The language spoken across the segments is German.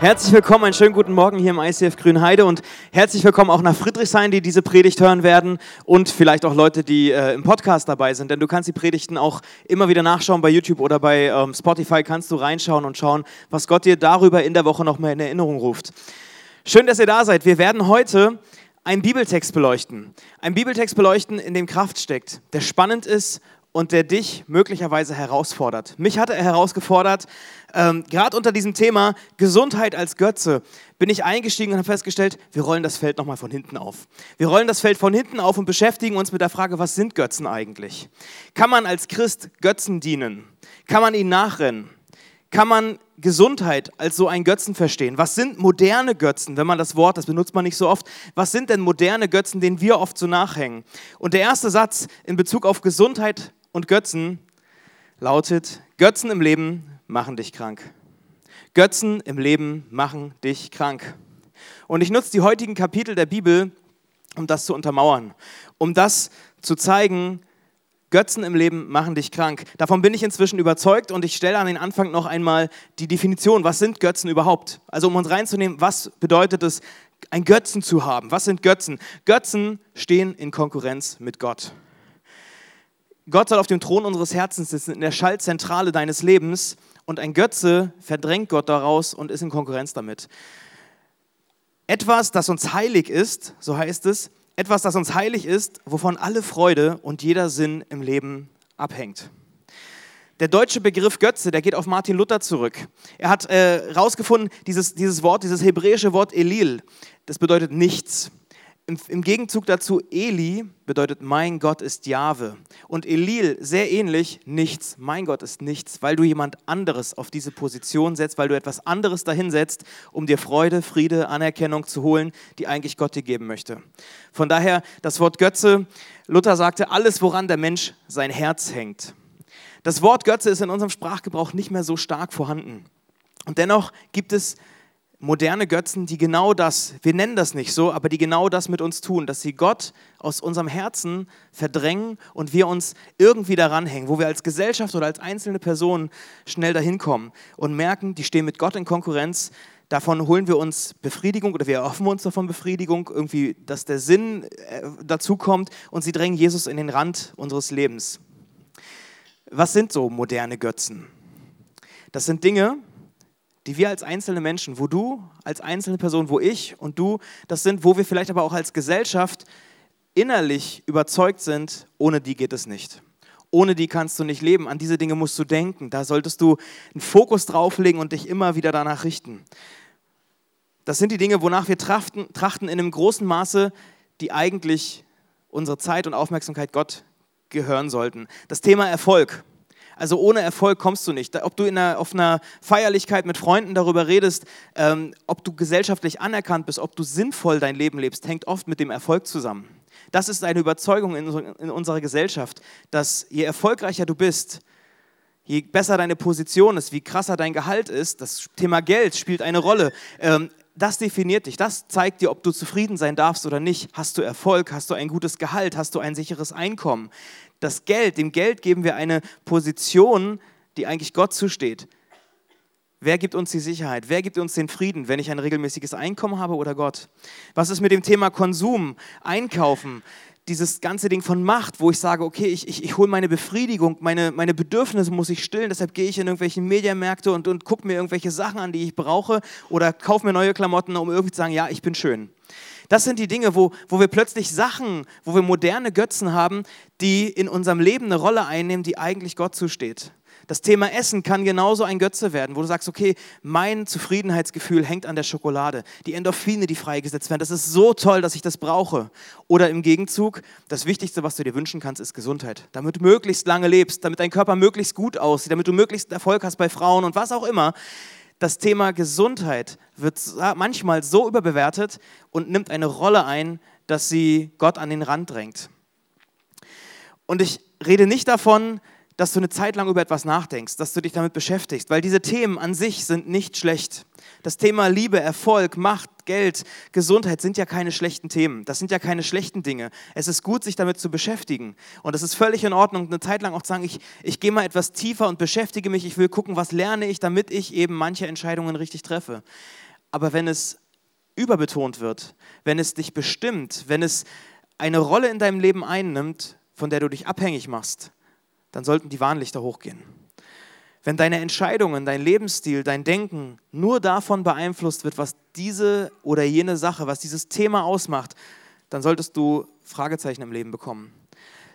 Herzlich willkommen, einen schönen guten Morgen hier im ICF Grünheide und herzlich willkommen auch nach Friedrichshain, die diese Predigt hören werden und vielleicht auch Leute, die äh, im Podcast dabei sind, denn du kannst die Predigten auch immer wieder nachschauen bei YouTube oder bei ähm, Spotify, kannst du reinschauen und schauen, was Gott dir darüber in der Woche noch mal in Erinnerung ruft. Schön, dass ihr da seid. Wir werden heute einen Bibeltext beleuchten. Einen Bibeltext beleuchten, in dem Kraft steckt, der spannend ist und der dich möglicherweise herausfordert. Mich hat er herausgefordert, ähm, gerade unter diesem Thema Gesundheit als Götze bin ich eingestiegen und habe festgestellt, wir rollen das Feld nochmal von hinten auf. Wir rollen das Feld von hinten auf und beschäftigen uns mit der Frage, was sind Götzen eigentlich? Kann man als Christ Götzen dienen? Kann man ihnen nachrennen? Kann man Gesundheit als so ein Götzen verstehen? Was sind moderne Götzen, wenn man das Wort, das benutzt man nicht so oft, was sind denn moderne Götzen, denen wir oft so nachhängen? Und der erste Satz in Bezug auf Gesundheit und Götzen lautet, Götzen im Leben machen dich krank. Götzen im Leben machen dich krank. Und ich nutze die heutigen Kapitel der Bibel, um das zu untermauern, um das zu zeigen, Götzen im Leben machen dich krank. Davon bin ich inzwischen überzeugt und ich stelle an den Anfang noch einmal die Definition, was sind Götzen überhaupt? Also um uns reinzunehmen, was bedeutet es, ein Götzen zu haben? Was sind Götzen? Götzen stehen in Konkurrenz mit Gott. Gott soll auf dem Thron unseres Herzens sitzen, in der Schaltzentrale deines Lebens und ein Götze verdrängt Gott daraus und ist in Konkurrenz damit. Etwas, das uns heilig ist, so heißt es, etwas, das uns heilig ist, wovon alle Freude und jeder Sinn im Leben abhängt. Der deutsche Begriff Götze, der geht auf Martin Luther zurück. Er hat herausgefunden, äh, dieses, dieses Wort, dieses hebräische Wort Elil, das bedeutet nichts. Im, Gegenzug dazu, Eli bedeutet, mein Gott ist Jahwe. Und Elil, sehr ähnlich, nichts. Mein Gott ist nichts, weil du jemand anderes auf diese Position setzt, weil du etwas anderes dahin setzt, um dir Freude, Friede, Anerkennung zu holen, die eigentlich Gott dir geben möchte. Von daher das Wort Götze, Luther sagte, alles, woran der Mensch sein Herz hängt. Das Wort Götze ist in unserem Sprachgebrauch nicht mehr so stark vorhanden. Und dennoch gibt es moderne Götzen, die genau das, wir nennen das nicht so, aber die genau das mit uns tun, dass sie Gott aus unserem Herzen verdrängen und wir uns irgendwie daran hängen, wo wir als Gesellschaft oder als einzelne Person schnell dahin kommen und merken, die stehen mit Gott in Konkurrenz. Davon holen wir uns Befriedigung oder wir erhoffen uns davon Befriedigung, irgendwie, dass der Sinn äh, dazu kommt und sie drängen Jesus in den Rand unseres Lebens. Was sind so moderne Götzen? Das sind Dinge, die wir als einzelne Menschen, wo du als einzelne Person, wo ich und du, das sind, wo wir vielleicht aber auch als Gesellschaft innerlich überzeugt sind, ohne die geht es nicht. Ohne die kannst du nicht leben. An diese Dinge musst du denken. Da solltest du einen Fokus drauflegen und dich immer wieder danach richten. Das sind die Dinge, wonach wir trachten, trachten in einem großen Maße, die eigentlich unsere Zeit und Aufmerksamkeit Gott gehören sollten. Das Thema Erfolg. Also ohne Erfolg kommst du nicht. Ob du in einer, auf einer Feierlichkeit mit Freunden darüber redest, ähm, ob du gesellschaftlich anerkannt bist, ob du sinnvoll dein Leben lebst, hängt oft mit dem Erfolg zusammen. Das ist eine Überzeugung in, in unserer Gesellschaft, dass je erfolgreicher du bist, je besser deine Position ist, wie krasser dein Gehalt ist, das Thema Geld spielt eine Rolle. Ähm, das definiert dich, das zeigt dir, ob du zufrieden sein darfst oder nicht. Hast du Erfolg, hast du ein gutes Gehalt, hast du ein sicheres Einkommen das Geld, dem Geld geben wir eine Position, die eigentlich Gott zusteht. Wer gibt uns die Sicherheit? Wer gibt uns den Frieden, wenn ich ein regelmäßiges Einkommen habe oder Gott? Was ist mit dem Thema Konsum, Einkaufen, dieses ganze Ding von Macht, wo ich sage, okay, ich, ich, ich hole meine Befriedigung, meine, meine Bedürfnisse muss ich stillen, deshalb gehe ich in irgendwelche Mediamärkte und, und gucke mir irgendwelche Sachen an, die ich brauche oder kaufe mir neue Klamotten, um irgendwie zu sagen, ja, ich bin schön. Das sind die Dinge, wo, wo wir plötzlich Sachen, wo wir moderne Götzen haben, die in unserem Leben eine Rolle einnehmen, die eigentlich Gott zusteht. Das Thema Essen kann genauso ein Götze werden, wo du sagst, okay, mein Zufriedenheitsgefühl hängt an der Schokolade, die Endorphine, die freigesetzt werden, das ist so toll, dass ich das brauche. Oder im Gegenzug, das Wichtigste, was du dir wünschen kannst, ist Gesundheit. Damit du möglichst lange lebst, damit dein Körper möglichst gut aussieht, damit du möglichst Erfolg hast bei Frauen und was auch immer das Thema Gesundheit wird manchmal so überbewertet und nimmt eine Rolle ein, dass sie Gott an den Rand drängt. Und ich rede nicht davon, dass du eine Zeit lang über etwas nachdenkst, dass du dich damit beschäftigst, weil diese Themen an sich sind nicht schlecht. Das Thema Liebe, Erfolg, Macht, Geld, Gesundheit sind ja keine schlechten Themen. Das sind ja keine schlechten Dinge. Es ist gut, sich damit zu beschäftigen. Und es ist völlig in Ordnung, eine Zeit lang auch zu sagen, ich, ich gehe mal etwas tiefer und beschäftige mich. Ich will gucken, was lerne ich, damit ich eben manche Entscheidungen richtig treffe. Aber wenn es überbetont wird, wenn es dich bestimmt, wenn es eine Rolle in deinem Leben einnimmt, von der du dich abhängig machst, dann sollten die Warnlichter hochgehen. Wenn deine Entscheidungen, dein Lebensstil, dein Denken nur davon beeinflusst wird, was diese oder jene Sache, was dieses Thema ausmacht, dann solltest du Fragezeichen im Leben bekommen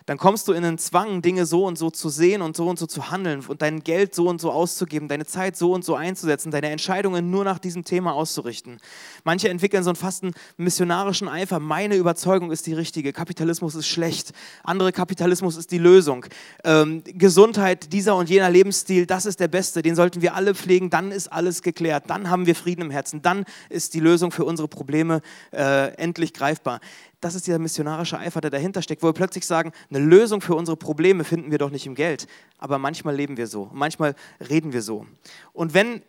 dann kommst du in den Zwang, Dinge so und so zu sehen und so und so zu handeln und dein Geld so und so auszugeben, deine Zeit so und so einzusetzen, deine Entscheidungen nur nach diesem Thema auszurichten. Manche entwickeln so einen fast einen missionarischen Eifer. Meine Überzeugung ist die richtige. Kapitalismus ist schlecht. Andere Kapitalismus ist die Lösung. Ähm, Gesundheit, dieser und jener Lebensstil, das ist der beste. Den sollten wir alle pflegen. Dann ist alles geklärt. Dann haben wir Frieden im Herzen. Dann ist die Lösung für unsere Probleme äh, endlich greifbar das ist dieser missionarische Eifer, der dahinter steckt, wo wir plötzlich sagen, eine Lösung für unsere Probleme finden wir doch nicht im Geld. Aber manchmal leben wir so, manchmal reden wir so. Und wenn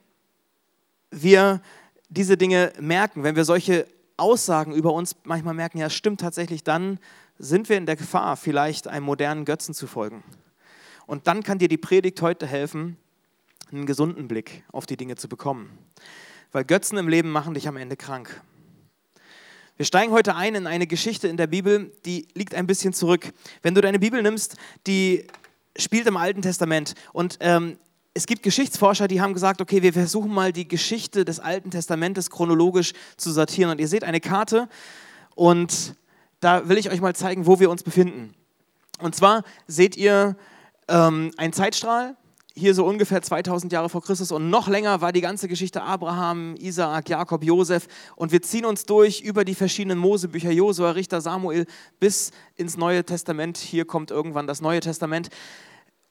wir diese Dinge merken, wenn wir solche Aussagen über uns manchmal merken, ja, stimmt tatsächlich, dann sind wir in der Gefahr, vielleicht einem modernen Götzen zu folgen. Und dann kann dir die Predigt heute helfen, einen gesunden Blick auf die Dinge zu bekommen. Weil Götzen im Leben machen dich am Ende krank. Wir steigen heute ein in eine Geschichte in der Bibel, die liegt ein bisschen zurück. Wenn du deine Bibel nimmst, die spielt im Alten Testament und ähm, es gibt Geschichtsforscher, die haben gesagt, okay, wir versuchen mal die Geschichte des Alten Testamentes chronologisch zu sortieren. Und ihr seht eine Karte und da will ich euch mal zeigen, wo wir uns befinden. Und zwar seht ihr ähm, einen Zeitstrahl, hier so ungefähr 2000 Jahre vor Christus und noch länger war die ganze Geschichte Abraham, Isaak, Jakob, Josef und wir ziehen uns durch über die verschiedenen Mosebücher, Josua, Richter, Samuel bis ins Neue Testament. Hier kommt irgendwann das Neue Testament.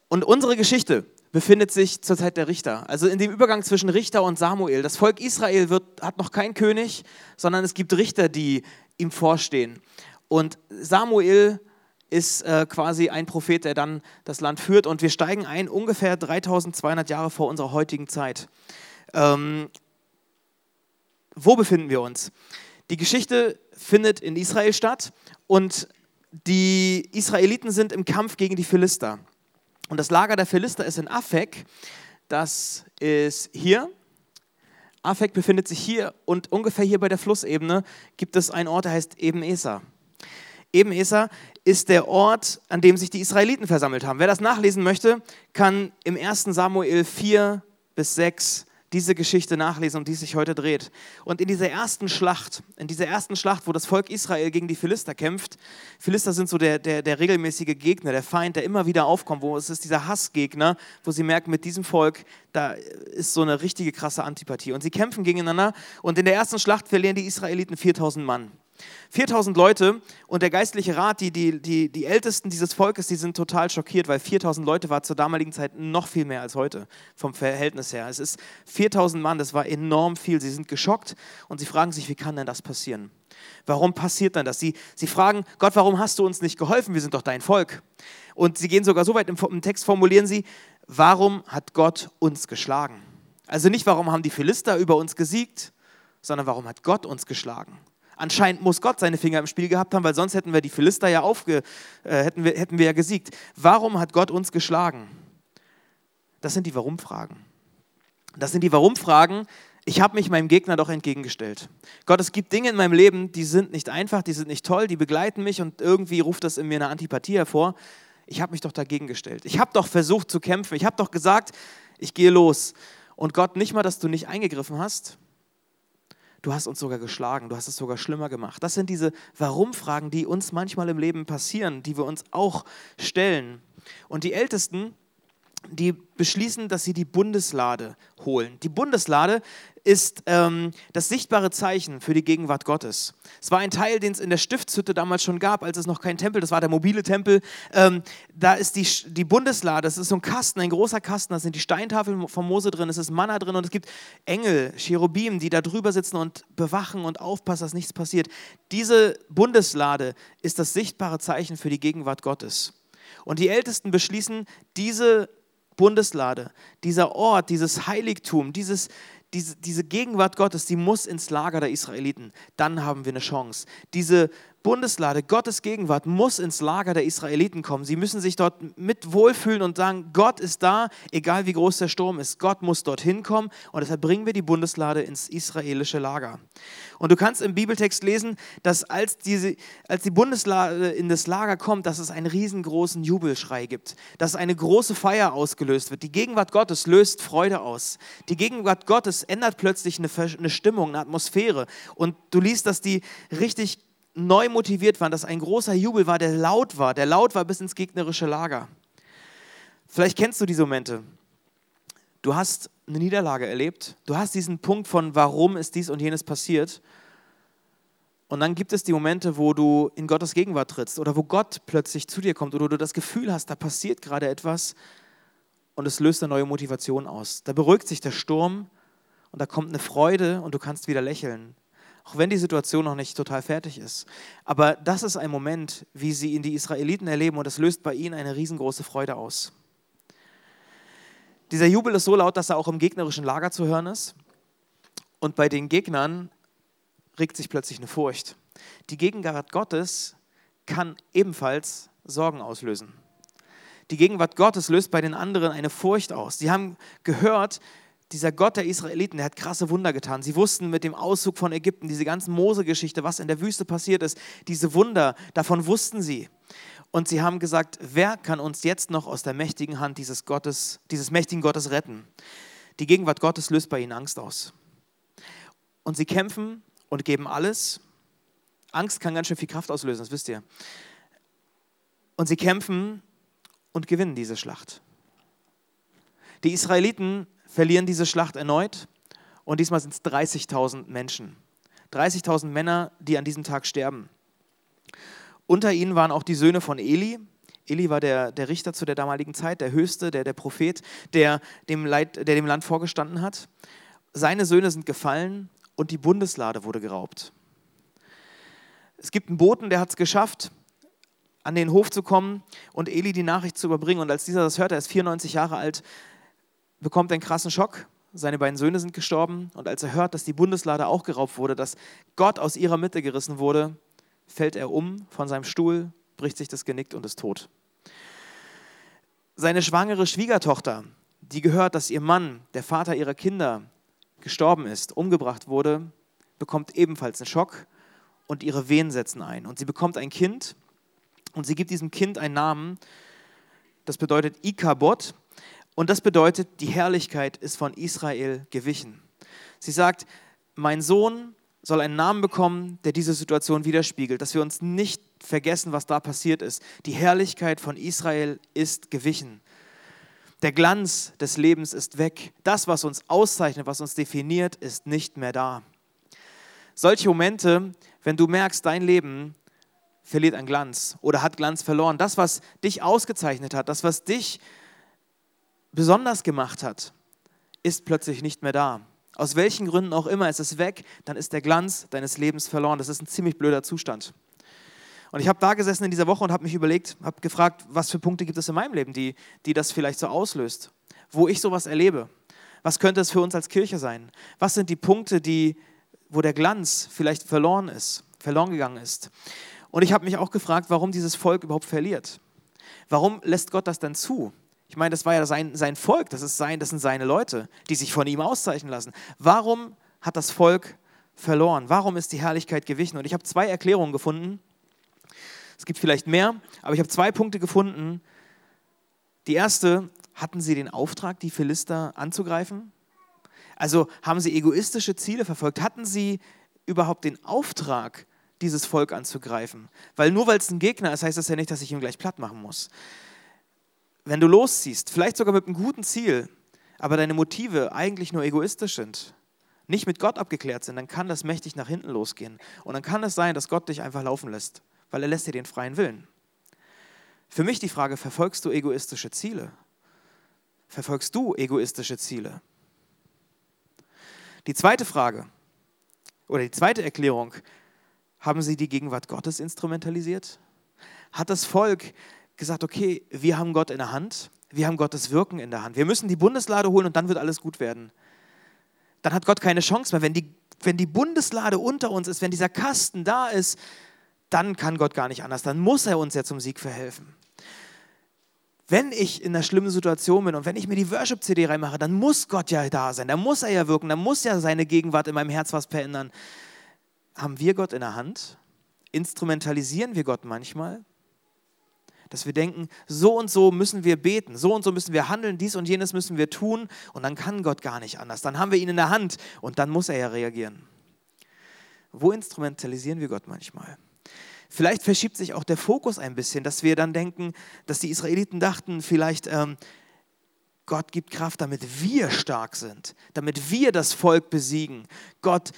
Und unsere Geschichte befindet sich zur Zeit der Richter, also in dem Übergang zwischen Richter und Samuel. Das Volk Israel wird, hat noch keinen König, sondern es gibt Richter, die ihm vorstehen. Und Samuel ist äh, quasi ein Prophet, der dann das Land führt. Und wir steigen ein ungefähr 3200 Jahre vor unserer heutigen Zeit. Ähm, wo befinden wir uns? Die Geschichte findet in Israel statt und die Israeliten sind im Kampf gegen die Philister. Und das Lager der Philister ist in Afek. Das ist hier. Afek befindet sich hier und ungefähr hier bei der Flussebene gibt es einen Ort, der heißt Eben Eser. Eben Eser ist der Ort, an dem sich die Israeliten versammelt haben. Wer das nachlesen möchte, kann im 1. Samuel 4 bis 6 diese Geschichte nachlesen, um die es sich heute dreht. Und in dieser ersten Schlacht, in dieser ersten Schlacht, wo das Volk Israel gegen die Philister kämpft, Philister sind so der, der, der regelmäßige Gegner, der Feind, der immer wieder aufkommt, wo es ist dieser Hassgegner, wo sie merken, mit diesem Volk, da ist so eine richtige krasse Antipathie. Und sie kämpfen gegeneinander und in der ersten Schlacht verlieren die Israeliten 4000 Mann. 4000 Leute und der geistliche Rat, die, die, die, die Ältesten dieses Volkes, die sind total schockiert, weil 4000 Leute war zur damaligen Zeit noch viel mehr als heute vom Verhältnis her. Es ist 4000 Mann, das war enorm viel. Sie sind geschockt und sie fragen sich, wie kann denn das passieren? Warum passiert denn das? Sie, sie fragen, Gott, warum hast du uns nicht geholfen? Wir sind doch dein Volk. Und sie gehen sogar so weit im, im Text, formulieren sie, warum hat Gott uns geschlagen? Also nicht, warum haben die Philister über uns gesiegt, sondern warum hat Gott uns geschlagen? Anscheinend muss Gott seine Finger im Spiel gehabt haben, weil sonst hätten wir die Philister ja aufge, äh, hätten, wir, hätten wir ja gesiegt. Warum hat Gott uns geschlagen? Das sind die Warum-Fragen. Das sind die Warum-Fragen. Ich habe mich meinem Gegner doch entgegengestellt. Gott, es gibt Dinge in meinem Leben, die sind nicht einfach, die sind nicht toll, die begleiten mich und irgendwie ruft das in mir eine Antipathie hervor. Ich habe mich doch dagegen gestellt. Ich habe doch versucht zu kämpfen. Ich habe doch gesagt, ich gehe los. Und Gott, nicht mal, dass du nicht eingegriffen hast, du hast uns sogar geschlagen, du hast es sogar schlimmer gemacht. Das sind diese Warum-Fragen, die uns manchmal im Leben passieren, die wir uns auch stellen. Und die Ältesten, die beschließen, dass sie die Bundeslade holen. Die Bundeslade ist ähm, das sichtbare Zeichen für die Gegenwart Gottes. Es war ein Teil, den es in der Stiftshütte damals schon gab, als es noch kein Tempel, das war der mobile Tempel. Ähm, da ist die, die Bundeslade, das ist so ein Kasten, ein großer Kasten, da sind die Steintafeln von Mose drin, es ist Manna drin und es gibt Engel, Cherubim, die da drüber sitzen und bewachen und aufpassen, dass nichts passiert. Diese Bundeslade ist das sichtbare Zeichen für die Gegenwart Gottes. Und die Ältesten beschließen, diese Bundeslade, dieser Ort, dieses Heiligtum, dieses, diese, diese Gegenwart Gottes, die muss ins Lager der Israeliten. Dann haben wir eine Chance. Diese Bundeslade, Gottes Gegenwart muss ins Lager der Israeliten kommen. Sie müssen sich dort mit wohlfühlen und sagen, Gott ist da, egal wie groß der Sturm ist. Gott muss dorthin kommen und deshalb bringen wir die Bundeslade ins israelische Lager. Und du kannst im Bibeltext lesen, dass als, diese, als die Bundeslade in das Lager kommt, dass es einen riesengroßen Jubelschrei gibt, dass eine große Feier ausgelöst wird. Die Gegenwart Gottes löst Freude aus. Die Gegenwart Gottes ändert plötzlich eine, eine Stimmung, eine Atmosphäre. Und du liest, dass die richtig neu motiviert waren, dass ein großer Jubel war, der laut war, der laut war bis ins gegnerische Lager. Vielleicht kennst du diese Momente. Du hast eine Niederlage erlebt, du hast diesen Punkt von, warum ist dies und jenes passiert. Und dann gibt es die Momente, wo du in Gottes Gegenwart trittst oder wo Gott plötzlich zu dir kommt oder du das Gefühl hast, da passiert gerade etwas und es löst eine neue Motivation aus. Da beruhigt sich der Sturm und da kommt eine Freude und du kannst wieder lächeln auch wenn die Situation noch nicht total fertig ist. Aber das ist ein Moment, wie sie ihn die Israeliten erleben und es löst bei ihnen eine riesengroße Freude aus. Dieser Jubel ist so laut, dass er auch im gegnerischen Lager zu hören ist. Und bei den Gegnern regt sich plötzlich eine Furcht. Die Gegenwart Gottes kann ebenfalls Sorgen auslösen. Die Gegenwart Gottes löst bei den anderen eine Furcht aus. Sie haben gehört, dieser Gott der Israeliten, der hat krasse Wunder getan. Sie wussten mit dem Auszug von Ägypten, diese ganzen Mose-Geschichte, was in der Wüste passiert ist, diese Wunder, davon wussten sie. Und sie haben gesagt, wer kann uns jetzt noch aus der mächtigen Hand dieses Gottes, dieses mächtigen Gottes retten? Die Gegenwart Gottes löst bei ihnen Angst aus. Und sie kämpfen und geben alles. Angst kann ganz schön viel Kraft auslösen, das wisst ihr. Und sie kämpfen und gewinnen diese Schlacht. Die Israeliten verlieren diese Schlacht erneut und diesmal sind es 30.000 Menschen. 30.000 Männer, die an diesem Tag sterben. Unter ihnen waren auch die Söhne von Eli. Eli war der, der Richter zu der damaligen Zeit, der Höchste, der, der Prophet, der dem, Leid, der dem Land vorgestanden hat. Seine Söhne sind gefallen und die Bundeslade wurde geraubt. Es gibt einen Boten, der hat es geschafft, an den Hof zu kommen und Eli die Nachricht zu überbringen. Und als dieser das hört, er ist 94 Jahre alt, bekommt einen krassen Schock. Seine beiden Söhne sind gestorben und als er hört, dass die Bundeslade auch geraubt wurde, dass Gott aus ihrer Mitte gerissen wurde, fällt er um von seinem Stuhl, bricht sich das Genick und ist tot. Seine schwangere Schwiegertochter, die gehört, dass ihr Mann, der Vater ihrer Kinder, gestorben ist, umgebracht wurde, bekommt ebenfalls einen Schock und ihre Wehen setzen ein. Und sie bekommt ein Kind und sie gibt diesem Kind einen Namen, das bedeutet Ikabot, und das bedeutet, die Herrlichkeit ist von Israel gewichen. Sie sagt, mein Sohn soll einen Namen bekommen, der diese Situation widerspiegelt, dass wir uns nicht vergessen, was da passiert ist. Die Herrlichkeit von Israel ist gewichen. Der Glanz des Lebens ist weg. Das, was uns auszeichnet, was uns definiert, ist nicht mehr da. Solche Momente, wenn du merkst, dein Leben verliert an Glanz oder hat Glanz verloren, das, was dich ausgezeichnet hat, das, was dich besonders gemacht hat, ist plötzlich nicht mehr da. Aus welchen Gründen auch immer ist es weg, dann ist der Glanz deines Lebens verloren. Das ist ein ziemlich blöder Zustand. Und ich habe da gesessen in dieser Woche und habe mich überlegt, habe gefragt, was für Punkte gibt es in meinem Leben, die, die das vielleicht so auslöst, wo ich sowas erlebe. Was könnte es für uns als Kirche sein? Was sind die Punkte, die, wo der Glanz vielleicht verloren ist, verloren gegangen ist? Und ich habe mich auch gefragt, warum dieses Volk überhaupt verliert. Warum lässt Gott das dann zu? Ich meine, das war ja sein, sein Volk, das, ist sein, das sind seine Leute, die sich von ihm auszeichnen lassen. Warum hat das Volk verloren? Warum ist die Herrlichkeit gewichen? Und ich habe zwei Erklärungen gefunden. Es gibt vielleicht mehr, aber ich habe zwei Punkte gefunden. Die erste, hatten sie den Auftrag, die Philister anzugreifen? Also haben sie egoistische Ziele verfolgt? Hatten sie überhaupt den Auftrag, dieses Volk anzugreifen? Weil nur weil es ein Gegner ist, heißt das ja nicht, dass ich ihn gleich platt machen muss wenn du losziehst, vielleicht sogar mit einem guten Ziel, aber deine Motive eigentlich nur egoistisch sind, nicht mit Gott abgeklärt sind, dann kann das mächtig nach hinten losgehen. Und dann kann es sein, dass Gott dich einfach laufen lässt, weil er lässt dir den freien Willen. Für mich die Frage, verfolgst du egoistische Ziele? Verfolgst du egoistische Ziele? Die zweite Frage oder die zweite Erklärung, haben sie die Gegenwart Gottes instrumentalisiert? Hat das Volk gesagt, okay, wir haben Gott in der Hand, wir haben Gottes Wirken in der Hand. Wir müssen die Bundeslade holen und dann wird alles gut werden. Dann hat Gott keine Chance mehr. Wenn die, wenn die Bundeslade unter uns ist, wenn dieser Kasten da ist, dann kann Gott gar nicht anders. Dann muss er uns ja zum Sieg verhelfen. Wenn ich in einer schlimmen Situation bin und wenn ich mir die Worship-CD reinmache, dann muss Gott ja da sein, dann muss er ja wirken, dann muss ja seine Gegenwart in meinem Herz was verändern. Haben wir Gott in der Hand? Instrumentalisieren wir Gott manchmal? Dass wir denken, so und so müssen wir beten, so und so müssen wir handeln, dies und jenes müssen wir tun und dann kann Gott gar nicht anders. Dann haben wir ihn in der Hand und dann muss er ja reagieren. Wo instrumentalisieren wir Gott manchmal? Vielleicht verschiebt sich auch der Fokus ein bisschen, dass wir dann denken, dass die Israeliten dachten, vielleicht ähm, Gott gibt Kraft, damit wir stark sind, damit wir das Volk besiegen. Gott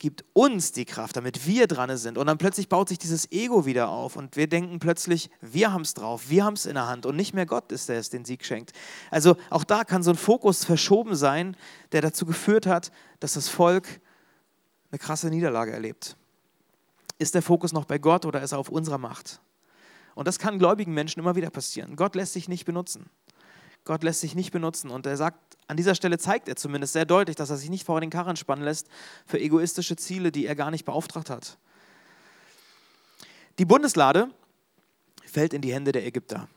gibt uns die Kraft, damit wir dran sind. Und dann plötzlich baut sich dieses Ego wieder auf und wir denken plötzlich, wir haben es drauf, wir haben es in der Hand und nicht mehr Gott ist, der es den Sieg schenkt. Also auch da kann so ein Fokus verschoben sein, der dazu geführt hat, dass das Volk eine krasse Niederlage erlebt. Ist der Fokus noch bei Gott oder ist er auf unserer Macht? Und das kann gläubigen Menschen immer wieder passieren. Gott lässt sich nicht benutzen. Gott lässt sich nicht benutzen. Und er sagt, an dieser Stelle zeigt er zumindest sehr deutlich, dass er sich nicht vor den Karren spannen lässt für egoistische Ziele, die er gar nicht beauftragt hat. Die Bundeslade fällt in die Hände der Ägypter.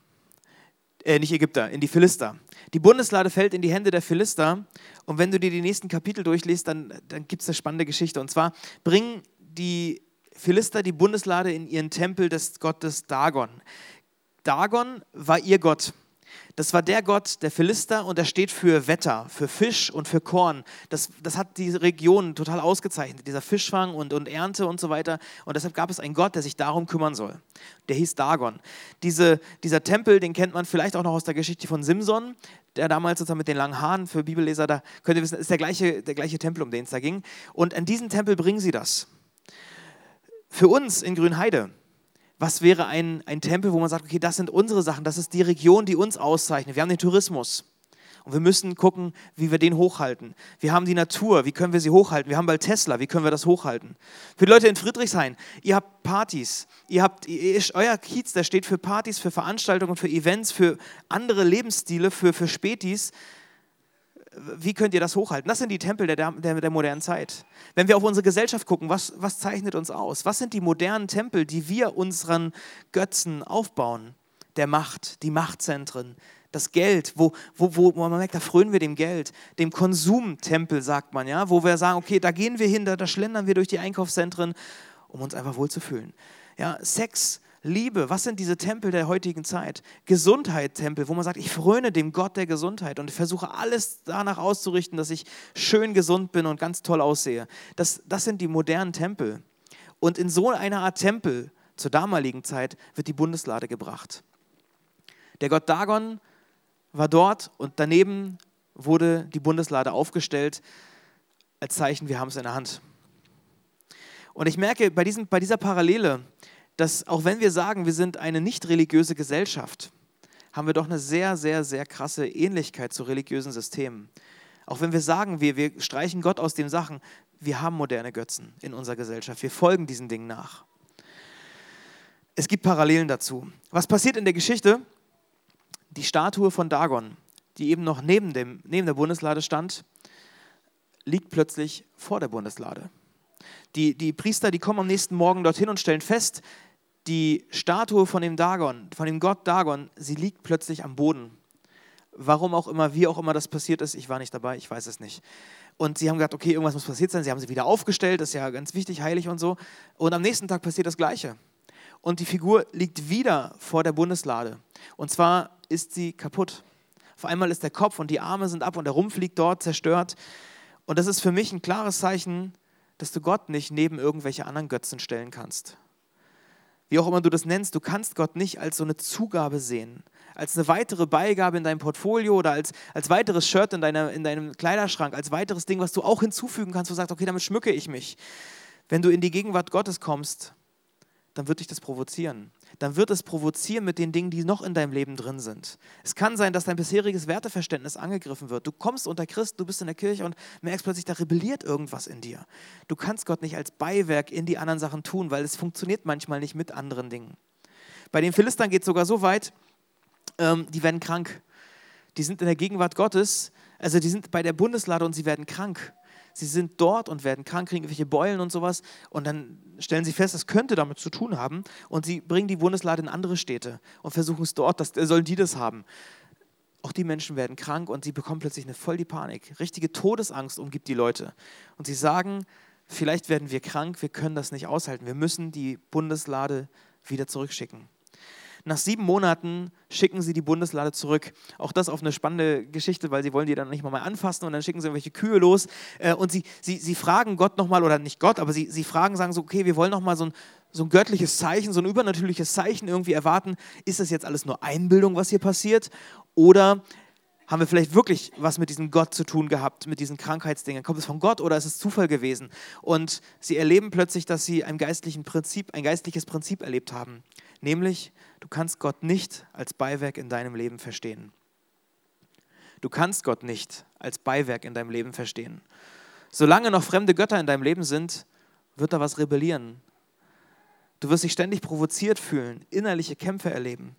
Äh, nicht Ägypter, in die Philister. Die Bundeslade fällt in die Hände der Philister. Und wenn du dir die nächsten Kapitel durchliest, dann, dann gibt es eine spannende Geschichte. Und zwar bringen die Philister die Bundeslade in ihren Tempel des Gottes Dagon. Dagon war ihr Gott. Das war der Gott der Philister und er steht für Wetter, für Fisch und für Korn. Das, das hat die Region total ausgezeichnet, dieser Fischfang und, und Ernte und so weiter. Und deshalb gab es einen Gott, der sich darum kümmern soll. Der hieß Dagon. Diese, dieser Tempel, den kennt man vielleicht auch noch aus der Geschichte von Simson, der damals sozusagen mit den langen Haaren für Bibelleser, da könnt ihr wissen, ist der gleiche, der gleiche Tempel, um den es da ging. Und an diesen Tempel bringen sie das. Für uns in Grünheide, was wäre ein, ein Tempel, wo man sagt, okay, das sind unsere Sachen, das ist die Region, die uns auszeichnet. Wir haben den Tourismus. Und wir müssen gucken, wie wir den hochhalten. Wir haben die Natur, wie können wir sie hochhalten? Wir haben bald Tesla, wie können wir das hochhalten? Für die Leute in Friedrichshain, ihr habt Partys, ihr habt, ihr, euer Kiez, der steht für Partys, für Veranstaltungen, für Events, für andere Lebensstile, für, für Spätis wie könnt ihr das hochhalten? Das sind die Tempel der, der, der modernen Zeit. Wenn wir auf unsere Gesellschaft gucken, was, was zeichnet uns aus? Was sind die modernen Tempel, die wir unseren Götzen aufbauen? Der Macht, die Machtzentren, das Geld, wo, wo, wo man merkt, da frönen wir dem Geld, dem Konsumtempel, sagt man, ja, wo wir sagen, okay, da gehen wir hin, da, da schlendern wir durch die Einkaufszentren, um uns einfach wohlzufühlen. Ja, Sex, Liebe, was sind diese Tempel der heutigen Zeit? Gesundheit, Tempel, wo man sagt, ich fröne dem Gott der Gesundheit und versuche alles danach auszurichten, dass ich schön gesund bin und ganz toll aussehe. Das, das sind die modernen Tempel. Und in so einer Art Tempel zur damaligen Zeit wird die Bundeslade gebracht. Der Gott Dagon war dort und daneben wurde die Bundeslade aufgestellt als Zeichen, wir haben es in der Hand. Und ich merke bei, diesem, bei dieser Parallele, dass auch wenn wir sagen, wir sind eine nicht religiöse Gesellschaft, haben wir doch eine sehr, sehr, sehr krasse Ähnlichkeit zu religiösen Systemen. Auch wenn wir sagen, wir, wir streichen Gott aus den Sachen, wir haben moderne Götzen in unserer Gesellschaft. Wir folgen diesen Dingen nach. Es gibt Parallelen dazu. Was passiert in der Geschichte? Die Statue von Dagon, die eben noch neben, dem, neben der Bundeslade stand, liegt plötzlich vor der Bundeslade. Die, die Priester, die kommen am nächsten Morgen dorthin und stellen fest, die Statue von dem Dagon, von dem Gott Dagon, sie liegt plötzlich am Boden. Warum auch immer, wie auch immer das passiert ist, ich war nicht dabei, ich weiß es nicht. Und sie haben gesagt, okay, irgendwas muss passiert sein. Sie haben sie wieder aufgestellt, das ist ja ganz wichtig, heilig und so. Und am nächsten Tag passiert das Gleiche. Und die Figur liegt wieder vor der Bundeslade. Und zwar ist sie kaputt. Auf einmal ist der Kopf und die Arme sind ab und der Rumpf liegt dort zerstört. Und das ist für mich ein klares Zeichen, dass du Gott nicht neben irgendwelche anderen Götzen stellen kannst. Wie auch immer du das nennst, du kannst Gott nicht als so eine Zugabe sehen, als eine weitere Beigabe in deinem Portfolio oder als, als weiteres Shirt in, deiner, in deinem Kleiderschrank, als weiteres Ding, was du auch hinzufügen kannst, wo du sagst, okay, damit schmücke ich mich. Wenn du in die Gegenwart Gottes kommst, dann wird dich das provozieren dann wird es provozieren mit den Dingen, die noch in deinem Leben drin sind. Es kann sein, dass dein bisheriges Werteverständnis angegriffen wird. Du kommst unter Christ, du bist in der Kirche und merkst plötzlich, da rebelliert irgendwas in dir. Du kannst Gott nicht als Beiwerk in die anderen Sachen tun, weil es funktioniert manchmal nicht mit anderen Dingen. Bei den Philistern geht es sogar so weit, ähm, die werden krank. Die sind in der Gegenwart Gottes, also die sind bei der Bundeslade und sie werden krank. Sie sind dort und werden krank, kriegen irgendwelche Beulen und sowas. Und dann stellen sie fest, das könnte damit zu tun haben. Und sie bringen die Bundeslade in andere Städte und versuchen es dort, das, sollen die das haben. Auch die Menschen werden krank und sie bekommen plötzlich eine voll die Panik. Richtige Todesangst umgibt die Leute. Und sie sagen, vielleicht werden wir krank, wir können das nicht aushalten. Wir müssen die Bundeslade wieder zurückschicken. Nach sieben Monaten schicken sie die Bundeslade zurück. Auch das auf eine spannende Geschichte, weil sie wollen die dann nicht mal anfassen und dann schicken sie irgendwelche Kühe los. Äh, und sie, sie, sie fragen Gott nochmal, oder nicht Gott, aber sie, sie fragen, sagen so, okay, wir wollen nochmal so ein, so ein göttliches Zeichen, so ein übernatürliches Zeichen irgendwie erwarten. Ist das jetzt alles nur Einbildung, was hier passiert? Oder haben wir vielleicht wirklich was mit diesem Gott zu tun gehabt, mit diesen Krankheitsdingen? Kommt es von Gott oder ist es Zufall gewesen? Und sie erleben plötzlich, dass sie ein, geistlichen Prinzip, ein geistliches Prinzip erlebt haben. Nämlich, du kannst Gott nicht als Beiwerk in deinem Leben verstehen. Du kannst Gott nicht als Beiwerk in deinem Leben verstehen. Solange noch fremde Götter in deinem Leben sind, wird da was rebellieren. Du wirst dich ständig provoziert fühlen, innerliche Kämpfe erleben.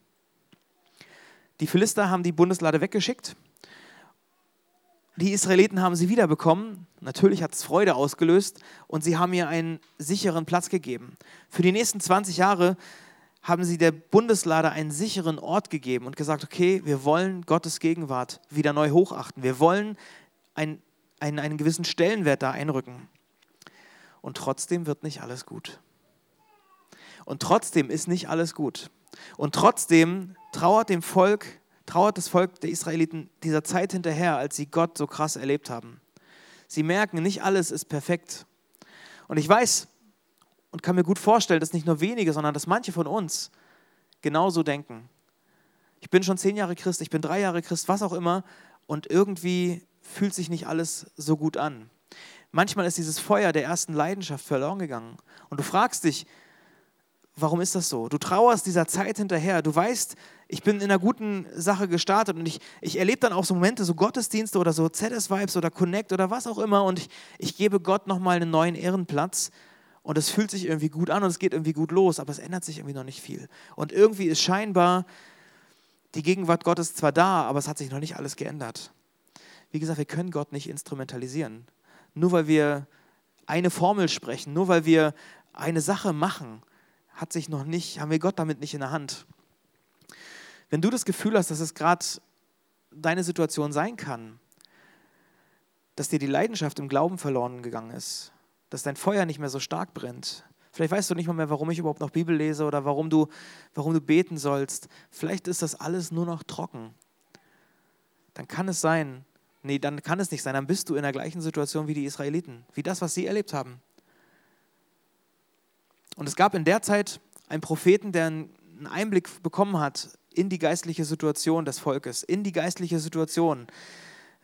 Die Philister haben die Bundeslade weggeschickt. Die Israeliten haben sie wiederbekommen. Natürlich hat es Freude ausgelöst und sie haben ihr einen sicheren Platz gegeben. Für die nächsten 20 Jahre haben sie der Bundeslade einen sicheren Ort gegeben und gesagt, okay, wir wollen Gottes Gegenwart wieder neu hochachten. Wir wollen ein, einen, einen gewissen Stellenwert da einrücken. Und trotzdem wird nicht alles gut. Und trotzdem ist nicht alles gut. Und trotzdem trauert dem Volk, trauert das Volk der Israeliten dieser Zeit hinterher, als sie Gott so krass erlebt haben. Sie merken, nicht alles ist perfekt. Und ich weiß, und kann mir gut vorstellen, dass nicht nur wenige, sondern dass manche von uns genauso denken. Ich bin schon zehn Jahre Christ, ich bin drei Jahre Christ, was auch immer, und irgendwie fühlt sich nicht alles so gut an. Manchmal ist dieses Feuer der ersten Leidenschaft verloren gegangen. Und du fragst dich, warum ist das so? Du trauerst dieser Zeit hinterher. Du weißt, ich bin in einer guten Sache gestartet und ich, ich erlebe dann auch so Momente, so Gottesdienste oder so ZS-Vibes oder Connect oder was auch immer und ich, ich gebe Gott nochmal einen neuen Ehrenplatz und es fühlt sich irgendwie gut an und es geht irgendwie gut los, aber es ändert sich irgendwie noch nicht viel. Und irgendwie ist scheinbar die Gegenwart Gottes zwar da, aber es hat sich noch nicht alles geändert. Wie gesagt, wir können Gott nicht instrumentalisieren. Nur weil wir eine Formel sprechen, nur weil wir eine Sache machen, hat sich noch nicht, haben wir Gott damit nicht in der Hand. Wenn du das Gefühl hast, dass es gerade deine Situation sein kann, dass dir die Leidenschaft im Glauben verloren gegangen ist, dass dein Feuer nicht mehr so stark brennt. Vielleicht weißt du nicht mal mehr, warum ich überhaupt noch Bibel lese oder warum du, warum du beten sollst. Vielleicht ist das alles nur noch trocken. Dann kann es sein, nee, dann kann es nicht sein, dann bist du in der gleichen Situation wie die Israeliten, wie das, was sie erlebt haben. Und es gab in der Zeit einen Propheten, der einen Einblick bekommen hat in die geistliche Situation des Volkes, in die geistliche Situation.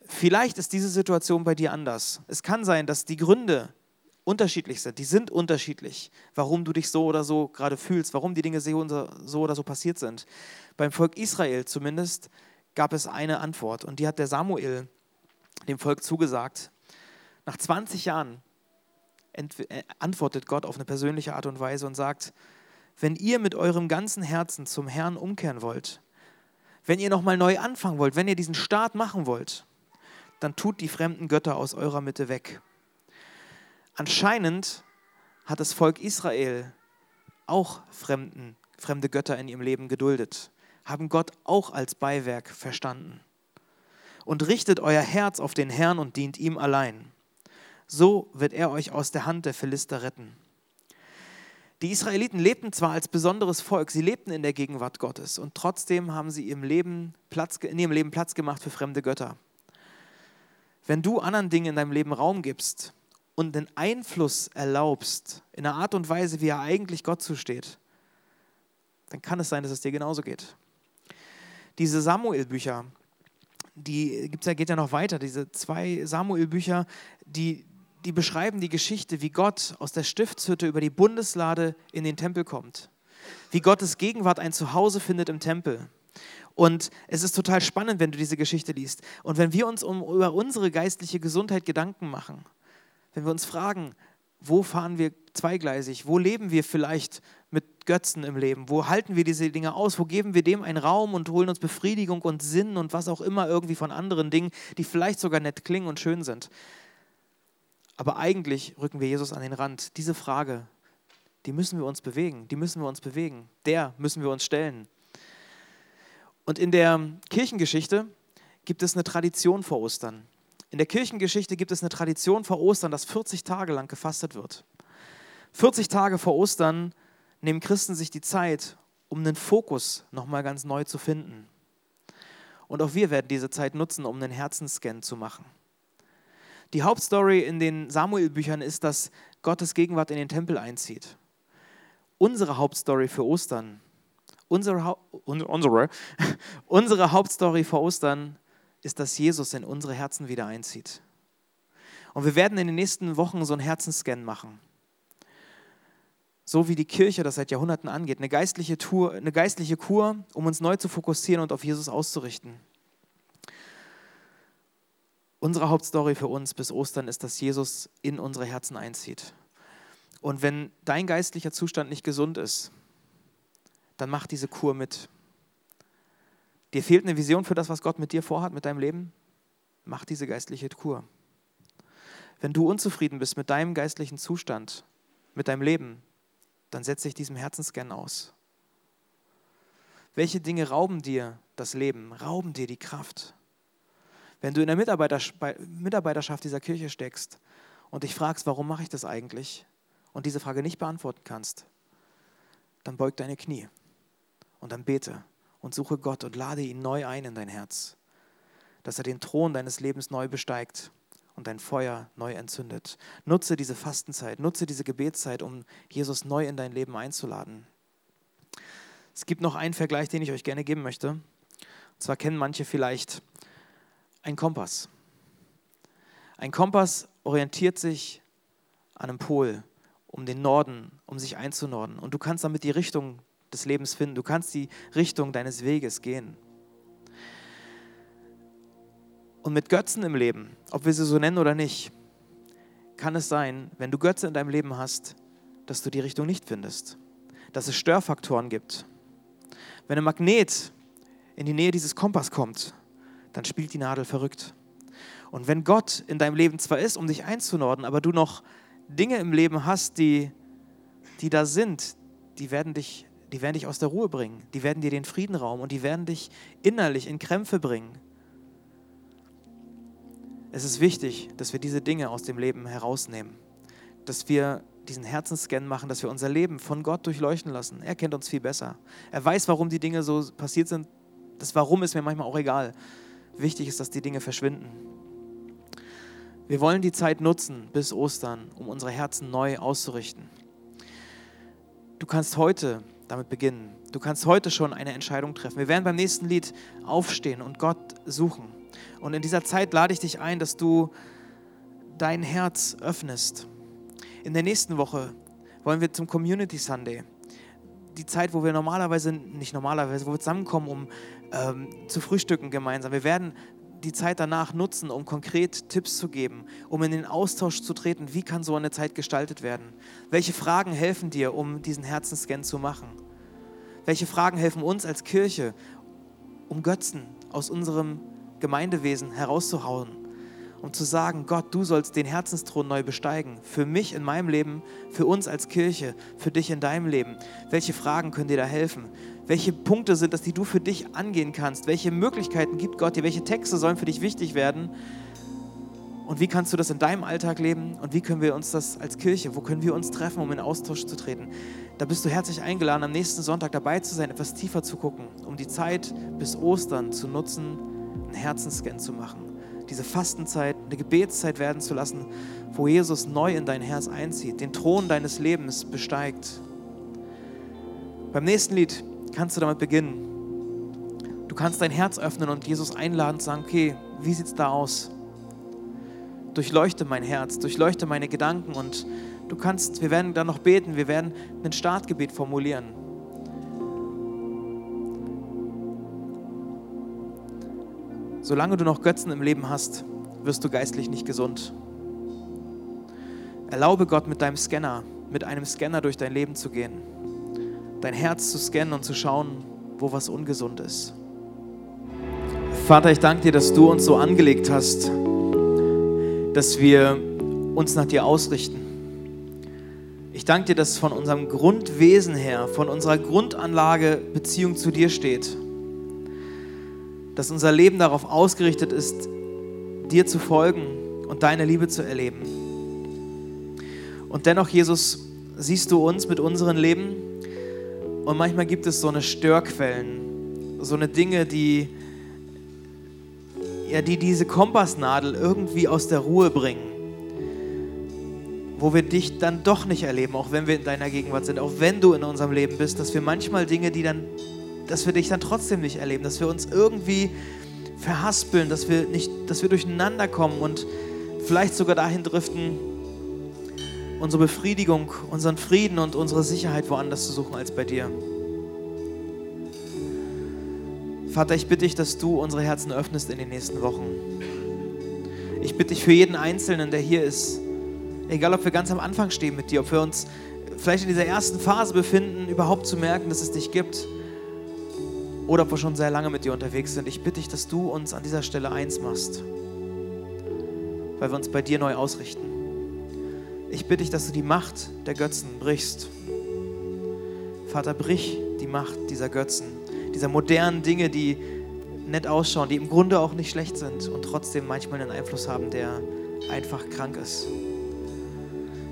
Vielleicht ist diese Situation bei dir anders. Es kann sein, dass die Gründe, unterschiedlich sind. Die sind unterschiedlich, warum du dich so oder so gerade fühlst, warum die Dinge so oder so passiert sind. Beim Volk Israel zumindest gab es eine Antwort und die hat der Samuel dem Volk zugesagt. Nach 20 Jahren antwortet Gott auf eine persönliche Art und Weise und sagt, wenn ihr mit eurem ganzen Herzen zum Herrn umkehren wollt, wenn ihr nochmal neu anfangen wollt, wenn ihr diesen Start machen wollt, dann tut die fremden Götter aus eurer Mitte weg. Anscheinend hat das Volk Israel auch fremden, fremde Götter in ihrem Leben geduldet, haben Gott auch als Beiwerk verstanden. Und richtet euer Herz auf den Herrn und dient ihm allein. So wird er euch aus der Hand der Philister retten. Die Israeliten lebten zwar als besonderes Volk, sie lebten in der Gegenwart Gottes und trotzdem haben sie ihrem Leben Platz, in ihrem Leben Platz gemacht für fremde Götter. Wenn du anderen Dingen in deinem Leben Raum gibst, und den Einfluss erlaubst, in einer Art und Weise, wie er eigentlich Gott zusteht, dann kann es sein, dass es dir genauso geht. Diese Samuel-Bücher, die gibt's ja, geht ja noch weiter, diese zwei Samuel-Bücher, die, die beschreiben die Geschichte, wie Gott aus der Stiftshütte über die Bundeslade in den Tempel kommt. Wie Gottes Gegenwart ein Zuhause findet im Tempel. Und es ist total spannend, wenn du diese Geschichte liest. Und wenn wir uns um, über unsere geistliche Gesundheit Gedanken machen, wenn wir uns fragen, wo fahren wir zweigleisig, wo leben wir vielleicht mit Götzen im Leben? Wo halten wir diese Dinge aus? Wo geben wir dem einen Raum und holen uns Befriedigung und Sinn und was auch immer irgendwie von anderen Dingen, die vielleicht sogar nett klingen und schön sind? Aber eigentlich rücken wir Jesus an den Rand. Diese Frage, die müssen wir uns bewegen, die müssen wir uns bewegen. Der müssen wir uns stellen. Und in der Kirchengeschichte gibt es eine Tradition vor Ostern. In der Kirchengeschichte gibt es eine Tradition vor Ostern, dass 40 Tage lang gefastet wird. 40 Tage vor Ostern nehmen Christen sich die Zeit, um einen Fokus nochmal ganz neu zu finden. Und auch wir werden diese Zeit nutzen, um einen Herzensscan zu machen. Die Hauptstory in den Samuel-Büchern ist, dass Gottes Gegenwart in den Tempel einzieht. Unsere Hauptstory für Ostern, unsere, unsere, unsere Hauptstory für Ostern ist, dass Jesus in unsere Herzen wieder einzieht. Und wir werden in den nächsten Wochen so einen Herzensscan machen so wie die Kirche das seit Jahrhunderten angeht, eine geistliche, Tour, eine geistliche Kur, um uns neu zu fokussieren und auf Jesus auszurichten. Unsere Hauptstory für uns bis Ostern ist, dass Jesus in unsere Herzen einzieht. Und wenn dein geistlicher Zustand nicht gesund ist, dann mach diese Kur mit. Dir fehlt eine Vision für das, was Gott mit dir vorhat, mit deinem Leben? Mach diese geistliche Kur. Wenn du unzufrieden bist mit deinem geistlichen Zustand, mit deinem Leben, dann setze ich diesem Herzensscan aus. Welche Dinge rauben dir das Leben, rauben dir die Kraft? Wenn du in der Mitarbeiterschaft dieser Kirche steckst und dich fragst, warum mache ich das eigentlich, und diese Frage nicht beantworten kannst, dann beug deine Knie und dann bete und suche Gott und lade ihn neu ein in dein Herz, dass er den Thron deines Lebens neu besteigt und dein Feuer neu entzündet. Nutze diese Fastenzeit, nutze diese Gebetszeit, um Jesus neu in dein Leben einzuladen. Es gibt noch einen Vergleich, den ich euch gerne geben möchte. Und zwar kennen manche vielleicht einen Kompass. Ein Kompass orientiert sich an einem Pol, um den Norden, um sich einzunorden. Und du kannst damit die Richtung des Lebens finden. Du kannst die Richtung deines Weges gehen. Und mit Götzen im Leben, ob wir sie so nennen oder nicht, kann es sein, wenn du Götze in deinem Leben hast, dass du die Richtung nicht findest, dass es Störfaktoren gibt. Wenn ein Magnet in die Nähe dieses Kompass kommt, dann spielt die Nadel verrückt. Und wenn Gott in deinem Leben zwar ist, um dich einzunorden, aber du noch Dinge im Leben hast, die, die da sind, die werden, dich, die werden dich aus der Ruhe bringen, die werden dir den Frieden rauben und die werden dich innerlich in Krämpfe bringen es ist wichtig, dass wir diese Dinge aus dem Leben herausnehmen, dass wir diesen Herzensscan machen, dass wir unser Leben von Gott durchleuchten lassen. Er kennt uns viel besser. Er weiß, warum die Dinge so passiert sind. Das Warum ist mir manchmal auch egal. Wichtig ist, dass die Dinge verschwinden. Wir wollen die Zeit nutzen bis Ostern, um unsere Herzen neu auszurichten. Du kannst heute damit beginnen. Du kannst heute schon eine Entscheidung treffen. Wir werden beim nächsten Lied aufstehen und Gott suchen. Und in dieser Zeit lade ich dich ein, dass du dein Herz öffnest. In der nächsten Woche wollen wir zum Community Sunday. Die Zeit, wo wir normalerweise, nicht normalerweise, wo wir zusammenkommen, um ähm, zu frühstücken gemeinsam. Wir werden die Zeit danach nutzen, um konkret Tipps zu geben, um in den Austausch zu treten. Wie kann so eine Zeit gestaltet werden? Welche Fragen helfen dir, um diesen Herzensscan zu machen? Welche Fragen helfen uns als Kirche, um Götzen aus unserem Gemeindewesen herauszuhauen, um zu sagen, Gott, du sollst den Herzensthron neu besteigen. Für mich in meinem Leben, für uns als Kirche, für dich in deinem Leben. Welche Fragen können dir da helfen? Welche Punkte sind das, die du für dich angehen kannst? Welche Möglichkeiten gibt Gott dir? Welche Texte sollen für dich wichtig werden? Und wie kannst du das in deinem Alltag leben? Und wie können wir uns das als Kirche, wo können wir uns treffen, um in Austausch zu treten? Da bist du herzlich eingeladen, am nächsten Sonntag dabei zu sein, etwas tiefer zu gucken, um die Zeit bis Ostern zu nutzen, einen Herzensscan zu machen, diese Fastenzeit, eine Gebetszeit werden zu lassen, wo Jesus neu in dein Herz einzieht, den Thron deines Lebens besteigt. Beim nächsten Lied kannst du damit beginnen. Du kannst dein Herz öffnen und Jesus einladen und sagen, okay, wie sieht es da aus? Durchleuchte mein Herz, durchleuchte meine Gedanken und du kannst, wir werden dann noch beten, wir werden ein Startgebet formulieren. Solange du noch Götzen im Leben hast, wirst du geistlich nicht gesund. Erlaube Gott mit deinem Scanner, mit einem Scanner durch dein Leben zu gehen. Dein Herz zu scannen und zu schauen, wo was ungesund ist. Vater, ich danke dir, dass du uns so angelegt hast, dass wir uns nach dir ausrichten. Ich danke dir, dass von unserem Grundwesen her, von unserer Grundanlage Beziehung zu dir steht. Dass unser Leben darauf ausgerichtet ist, dir zu folgen und deine Liebe zu erleben. Und dennoch, Jesus, siehst du uns mit unserem Leben und manchmal gibt es so eine Störquellen, so eine Dinge, die, ja, die diese Kompassnadel irgendwie aus der Ruhe bringen wo wir dich dann doch nicht erleben, auch wenn wir in deiner Gegenwart sind, auch wenn du in unserem Leben bist, dass wir manchmal Dinge, die dann, dass wir dich dann trotzdem nicht erleben, dass wir uns irgendwie verhaspeln, dass wir nicht, dass wir durcheinander kommen und vielleicht sogar dahin driften, unsere Befriedigung, unseren Frieden und unsere Sicherheit woanders zu suchen als bei dir. Vater, ich bitte dich, dass du unsere Herzen öffnest in den nächsten Wochen. Ich bitte dich für jeden Einzelnen, der hier ist, egal ob wir ganz am Anfang stehen mit dir, ob wir uns vielleicht in dieser ersten Phase befinden, überhaupt zu merken, dass es dich gibt, oder ob wir schon sehr lange mit dir unterwegs sind. Ich bitte dich, dass du uns an dieser Stelle eins machst, weil wir uns bei dir neu ausrichten. Ich bitte dich, dass du die Macht der Götzen brichst. Vater, brich die Macht dieser Götzen, dieser modernen Dinge, die nett ausschauen, die im Grunde auch nicht schlecht sind und trotzdem manchmal einen Einfluss haben, der einfach krank ist.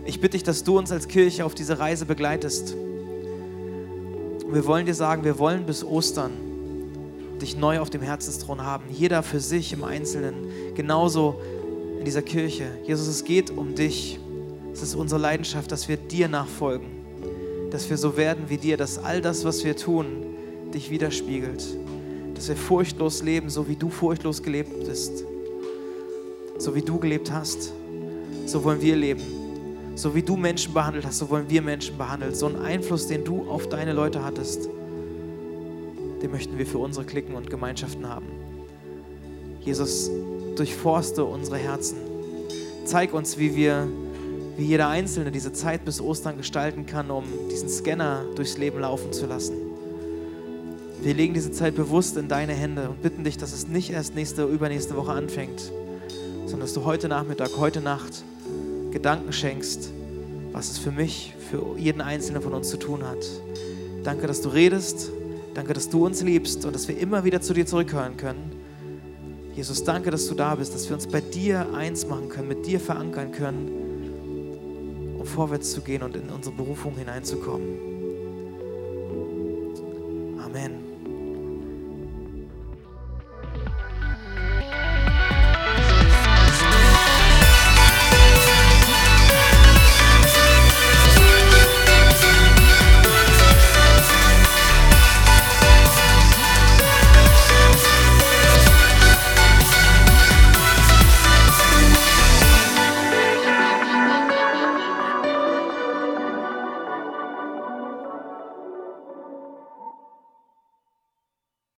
Ich bitte dich, dass du uns als Kirche auf diese Reise begleitest. Wir wollen dir sagen, wir wollen bis Ostern dich neu auf dem Herzensthron haben. Jeder für sich im Einzelnen, genauso in dieser Kirche. Jesus, es geht um dich. Es ist unsere Leidenschaft, dass wir dir nachfolgen, dass wir so werden wie dir, dass all das, was wir tun, dich widerspiegelt, dass wir furchtlos leben, so wie du furchtlos gelebt bist, so wie du gelebt hast. So wollen wir leben. So wie du Menschen behandelt hast, so wollen wir Menschen behandeln. So einen Einfluss, den du auf deine Leute hattest, den möchten wir für unsere Klicken und Gemeinschaften haben. Jesus, durchforste unsere Herzen. Zeig uns, wie wir, wie jeder Einzelne diese Zeit bis Ostern gestalten kann, um diesen Scanner durchs Leben laufen zu lassen. Wir legen diese Zeit bewusst in deine Hände und bitten dich, dass es nicht erst nächste, übernächste Woche anfängt, sondern dass du heute Nachmittag, heute Nacht Gedanken schenkst, was es für mich, für jeden Einzelnen von uns zu tun hat. Danke, dass du redest. Danke, dass du uns liebst und dass wir immer wieder zu dir zurückhören können. Jesus, danke, dass du da bist, dass wir uns bei dir eins machen können, mit dir verankern können, vorwärts zu gehen und in unsere Berufung hineinzukommen. Amen.